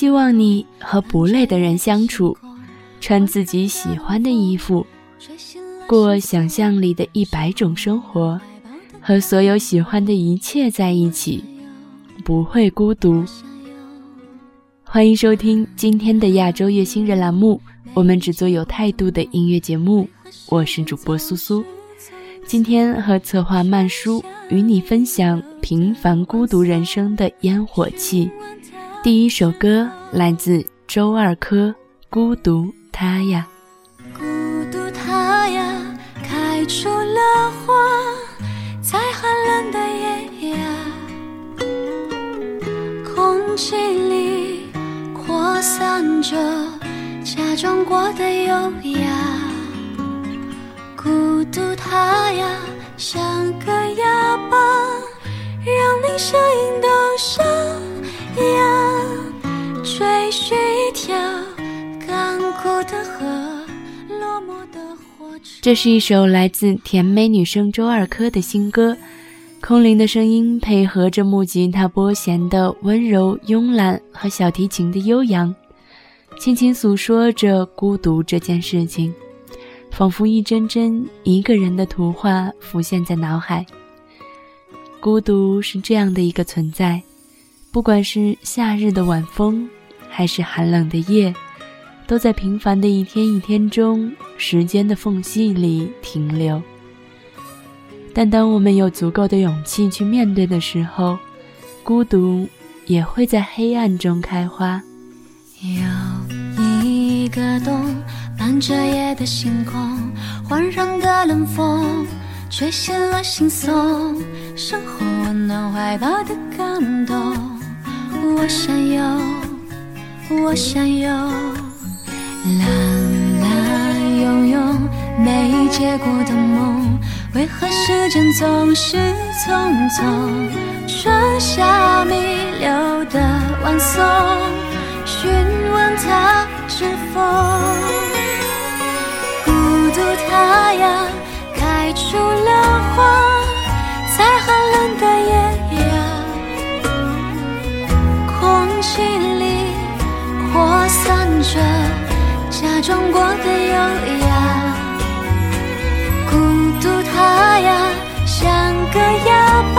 希望你和不累的人相处，穿自己喜欢的衣服，过想象里的一百种生活，和所有喜欢的一切在一起，不会孤独。欢迎收听今天的亚洲月星人栏目，我们只做有态度的音乐节目。我是主播苏苏，今天和策划曼叔与你分享平凡孤独人生的烟火气。第一首歌来自周二珂，《孤独他呀》。孤独它呀，开出了花，在寒冷的夜呀，空气里扩散着假装过的优雅。孤独它呀，这是一首来自甜美女生周二珂的新歌，空灵的声音配合着木吉他拨弦的温柔慵懒和小提琴的悠扬，轻轻诉说着孤独这件事情，仿佛一帧帧一个人的图画浮现在脑海。孤独是这样的一个存在，不管是夏日的晚风，还是寒冷的夜。都在平凡的一天一天中，时间的缝隙里停留。但当我们有足够的勇气去面对的时候，孤独也会在黑暗中开花。有一个洞，伴着夜的星空，环绕的冷风，吹醒了心松，生活温暖怀抱的感动。我想有，我想有。懒懒悠悠没结果的梦，为何时间总是匆匆？春夏弥留的晚松，询问它是否孤独？它呀，开出了花，在寒冷的夜假装过的优雅，孤独它呀，像个哑巴，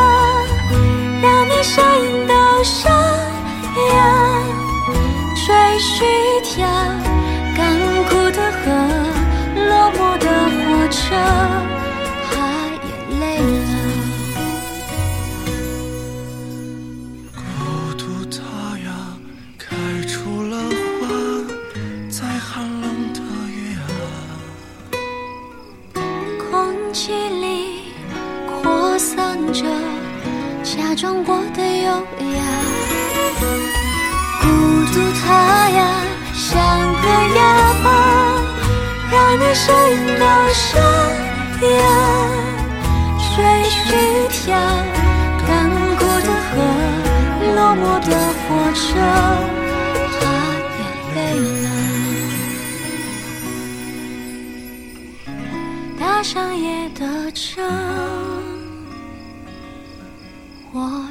让你声音都沙哑。追寻一条干枯的河，落寞的火车，着假装过的优雅。孤独它呀，像个哑巴，让你声音都沙哑。追寻一条干枯的河，落寞的火车，它也累了。搭上夜的车，我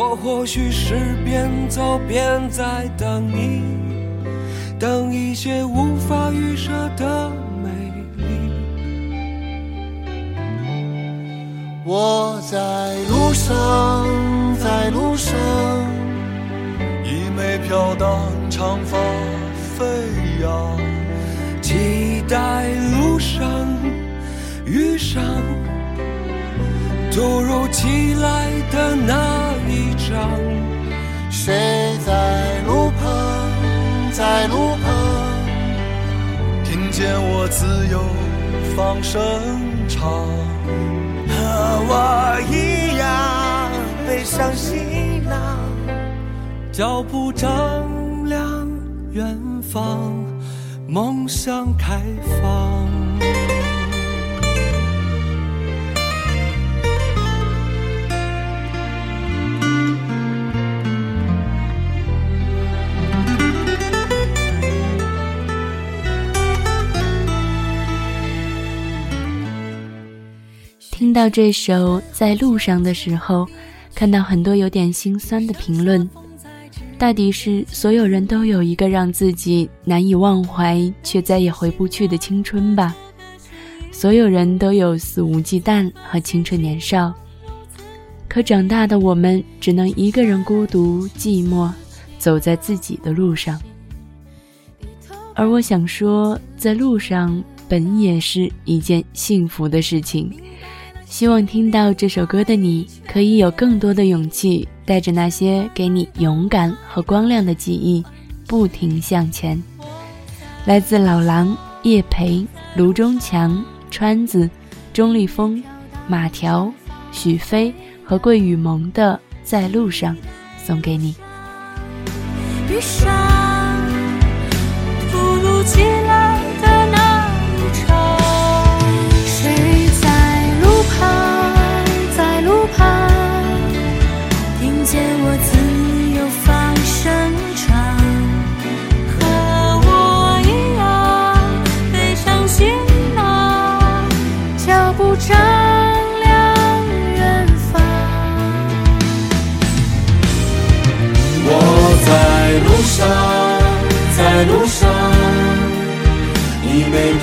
我或许是边走边在等你，等一些无法预设的美丽。我在路上，在路上，一枚飘荡长发飞扬，期待路上遇上突如其来的那一张。谁在路旁，在路旁，听见我自由放声唱。和我一样背上行囊，脚步丈量远方，梦想开放。听到这首《在路上》的时候，看到很多有点心酸的评论。大抵是所有人都有一个让自己难以忘怀却再也回不去的青春吧。所有人都有肆无忌惮和青春年少，可长大的我们只能一个人孤独寂寞，走在自己的路上。而我想说，在路上本也是一件幸福的事情。希望听到这首歌的你，可以有更多的勇气，带着那些给你勇敢和光亮的记忆，不停向前。来自老狼、叶培、卢中强、川子、钟立风、马条、许飞和桂雨萌的《在路上》，送给你。遇上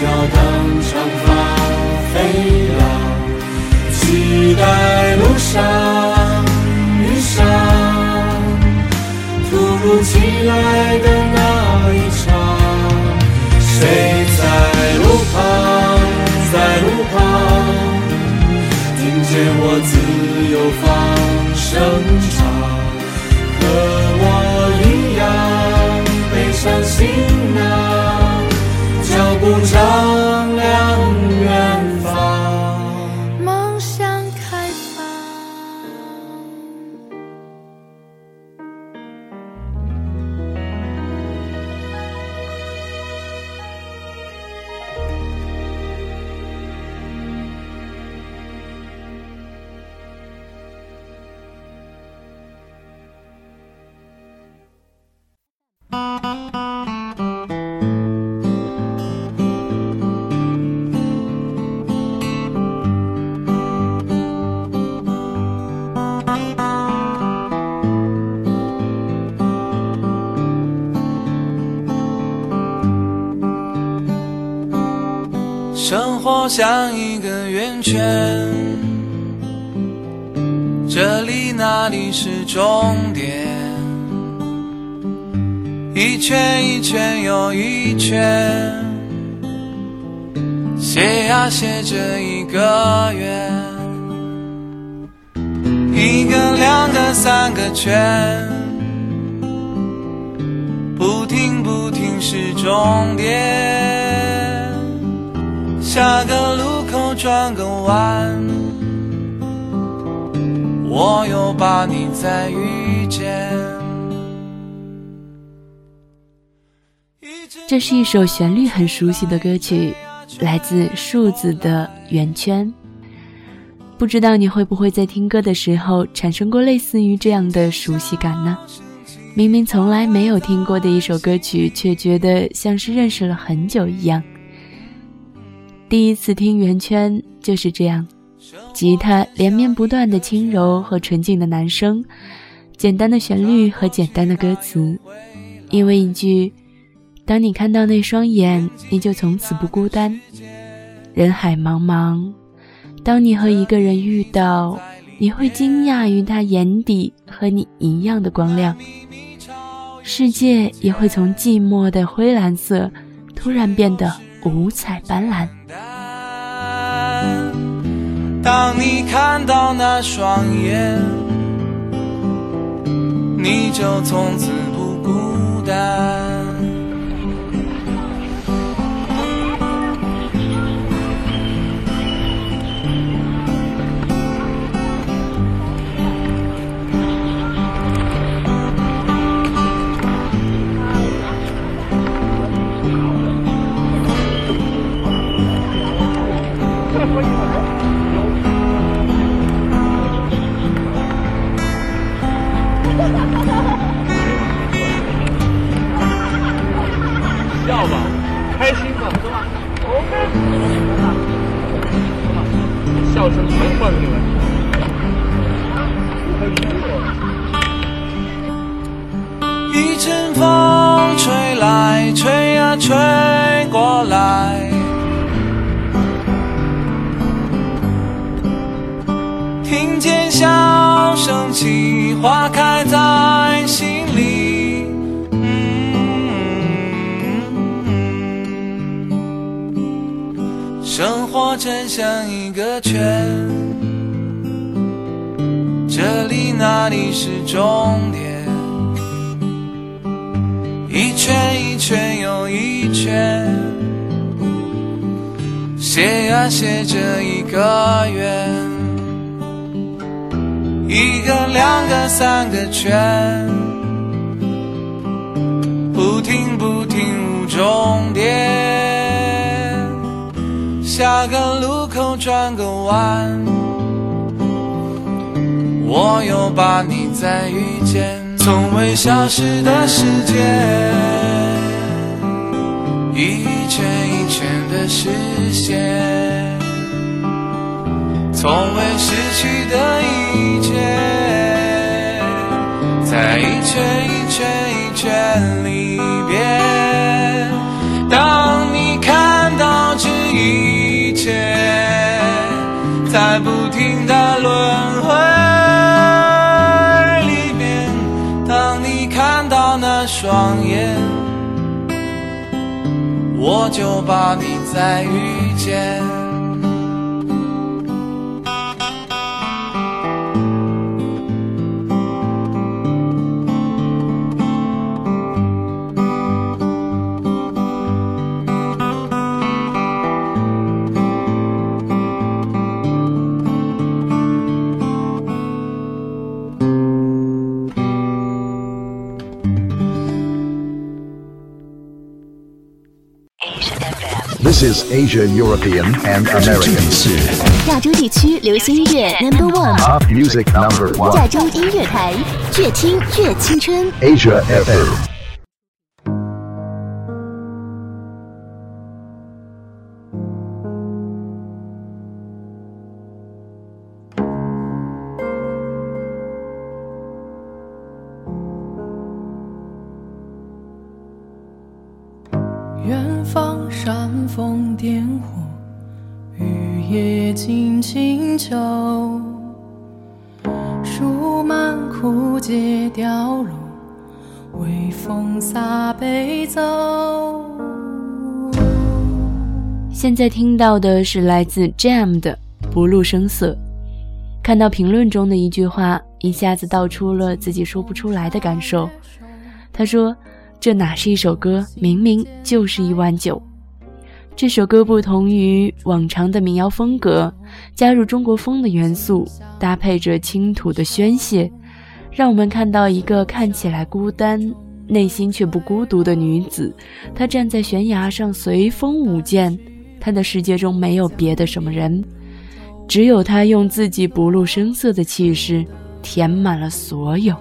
要他像一个圆圈，这里那里是终点，一圈一圈又一圈，写呀写着一个圆，一个两个三个圈，不停不停是终点。转个弯，我又把你再遇见。这是一首旋律很熟悉的歌曲，来自数字的圆圈。不知道你会不会在听歌的时候产生过类似于这样的熟悉感呢？明明从来没有听过的一首歌曲，却觉得像是认识了很久一样。第一次听圆圈就是这样，吉他连绵不断的轻柔和纯净的男声，简单的旋律和简单的歌词，因为一句“当你看到那双眼，你就从此不孤单”。人海茫茫。当你和一个人遇到，你会惊讶于他眼底和你一样的光亮，世界也会从寂寞的灰蓝色突然变得五彩斑斓。当你看到那双眼，你就从此不孤单。像一个圈，这里那里是终点。一圈一圈又一圈，写呀写着一个圆，一个两个三个圈，不停不停无终点，下个路口转个弯，我又把你再遇见。从未消失的世界，一圈一圈的视线，从未失去的一切，在一圈一圈一圈里边。当你看我就把你再遇见。is Asia, European, and American. 亚洲地区流行音乐 Number One， Pop music number 亚 one. 洲音乐台，越听越青春。 Asia FM. 枯竭凋落，微风洒悲奏。现在听到的是来自 Jam 的《不露声色》。看到评论中的一句话，一下子道出了自己说不出来的感受。他说：“这哪是一首歌，明明就是一碗酒。”这首歌不同于往常的民谣风格，加入中国风的元素，搭配着倾吐的宣泄，让我们看到一个看起来孤单内心却不孤独的女子。她站在悬崖上随风舞剑，她的世界中没有别的什么人，只有她用自己不露声色的气势填满了所有。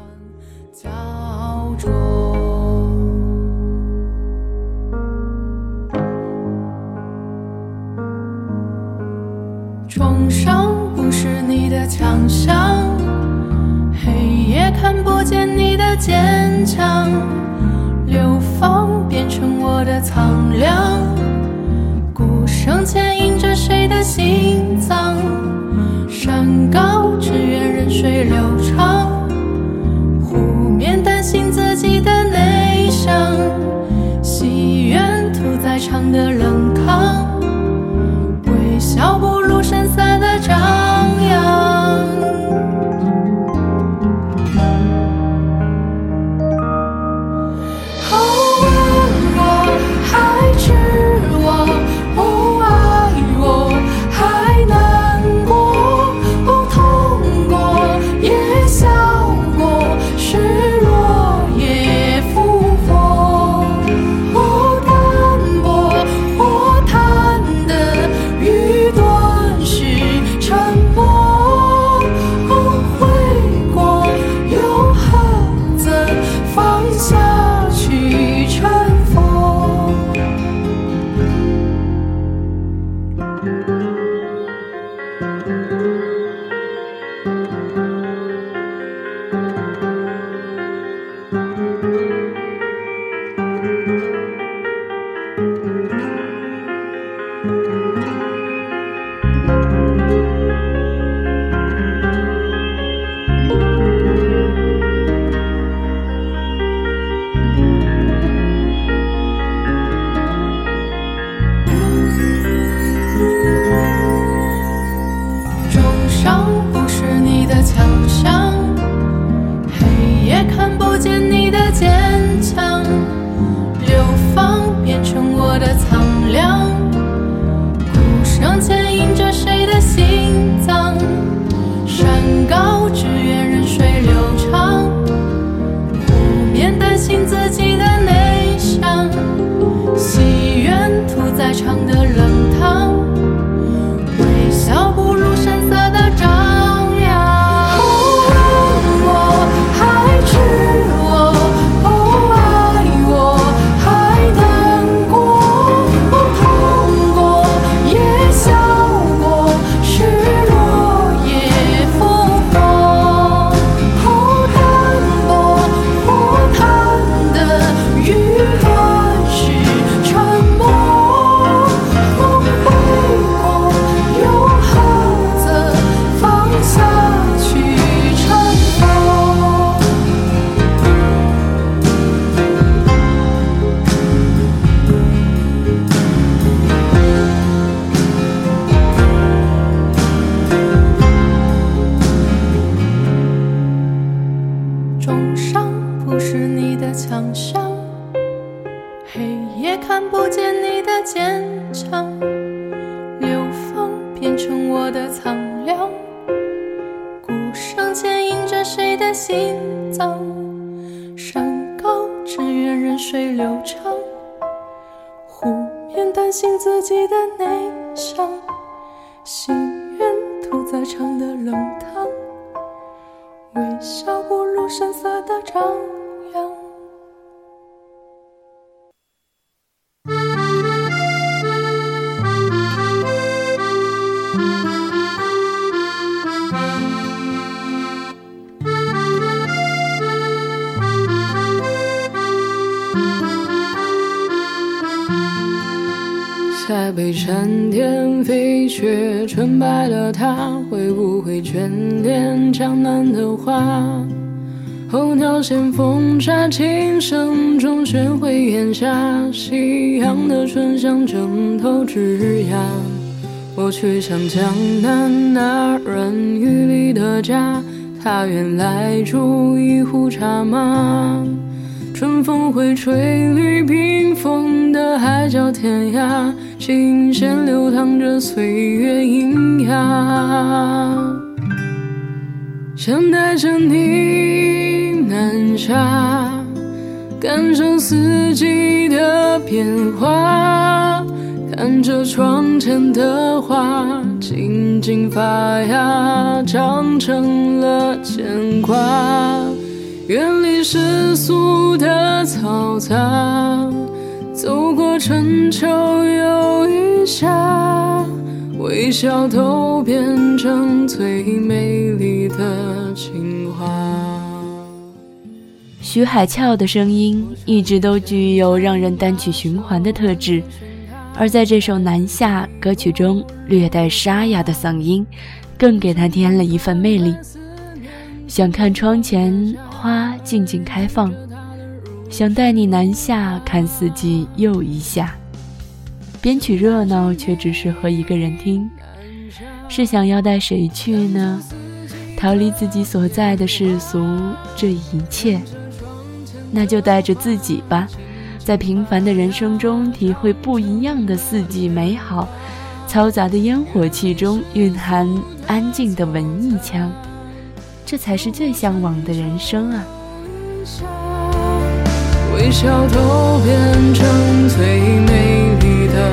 重伤不是你的强项，看不见你的坚强，流放变成我的苍凉，鼓声牵引着谁的心脏？山高只愿任水流长，的张扬。塞北山巅飞雪，纯白了它，会不会眷恋江南的花？候鸟衔风沙，琴声中寻回檐下，夕阳的醇香正透枝桠。我去向江南那人雨里的家，他愿来煮一壶茶吗？春风会吹绿屏风的海角天涯，琴弦流淌着岁月喑哑。想带着你南下，感受四季的变化，看着窗前的花静静发芽，长成了牵挂。远离世俗的嘈杂，走过春秋又一夏，微笑都变成最美丽的情话。徐海俏的声音一直都具有让人单曲循环的特质，而在这首《南下》歌曲中，略带沙哑的嗓音，更给她添了一份魅力。想看窗前花静静开放，想带你南下看四季又一夏。编曲热闹，却只适合一个人听。是想要带谁去呢？逃离自己所在的世俗这一切，那就带着自己吧，在平凡的人生中体会不一样的四季美好。嘈杂的烟火气中蕴含安静的文艺腔。这才是最向往的人生啊！微笑都变成最美丽的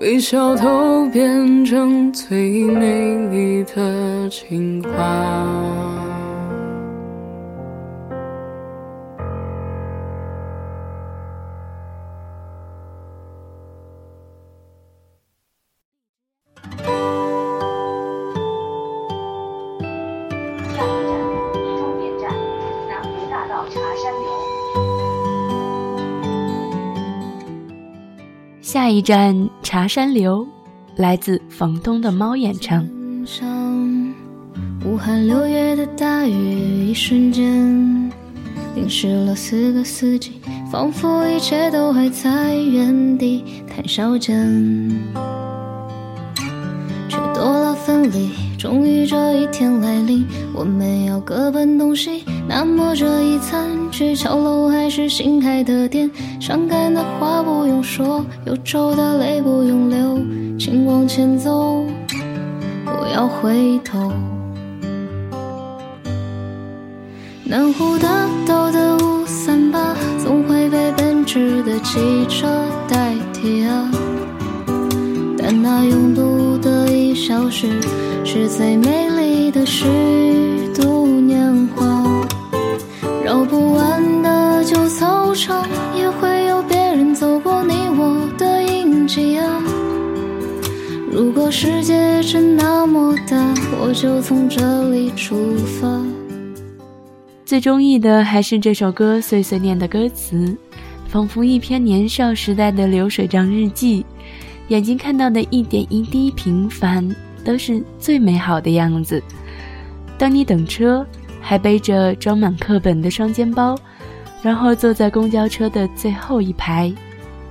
微笑都变成最美丽的情话。下一站茶山流，来自房东的猫演唱。武汉六月的大雨，一瞬间淋湿了四个四季，仿佛一切都还在原地谈笑间，却多了分离。终于这一天来临，我们要各奔东西。那么这一餐去桥楼还是新开的店？伤感的话不用说，忧愁的泪不用流，请往前走，不要回头。南湖大道的五三八，总会被奔驰的汽车代替啊。但那拥堵的一小时。是最美丽的诗世界真那么大，我就从这里出发。最中意的还是这首歌碎碎念的歌词，仿佛一篇年少时代的流水账日记，眼睛看到的一点一滴平凡。都是最美好的样子。当你等车，还背着装满课本的双肩包，然后坐在公交车的最后一排，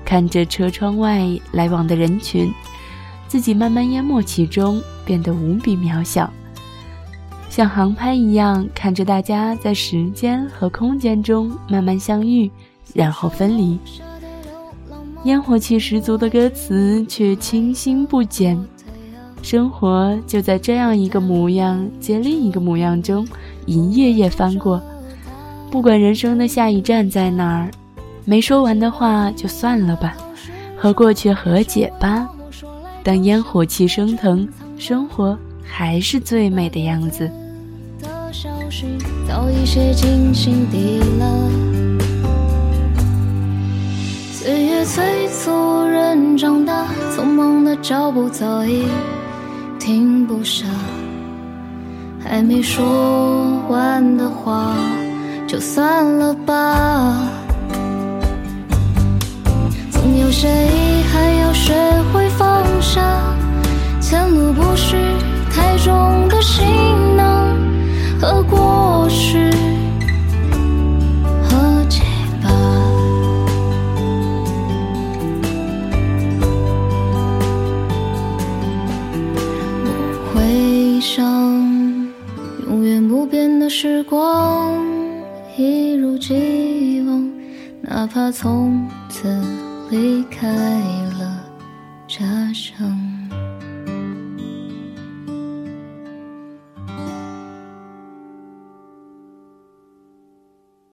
看着车窗外来往的人群，自己慢慢淹没其中，变得无比渺小，像航拍一样看着大家在时间和空间中慢慢相遇，然后分离。烟火气十足的歌词却清新不减。生活就在这样一个模样接另一个模样中，一页页翻过。不管人生的下一站在哪儿，没说完的话就算了吧，和过去和解吧。当烟火气升腾，生活还是最美的样子。早已写进心底了。岁月催促人长大，匆忙的脚步早已停不下，还没说完的话就算了吧。有些遗憾要学会放下，前路不是太重的行囊。和过去和解吧。我会想，永远不变的时光，一如既往，哪怕从此离开了家乡。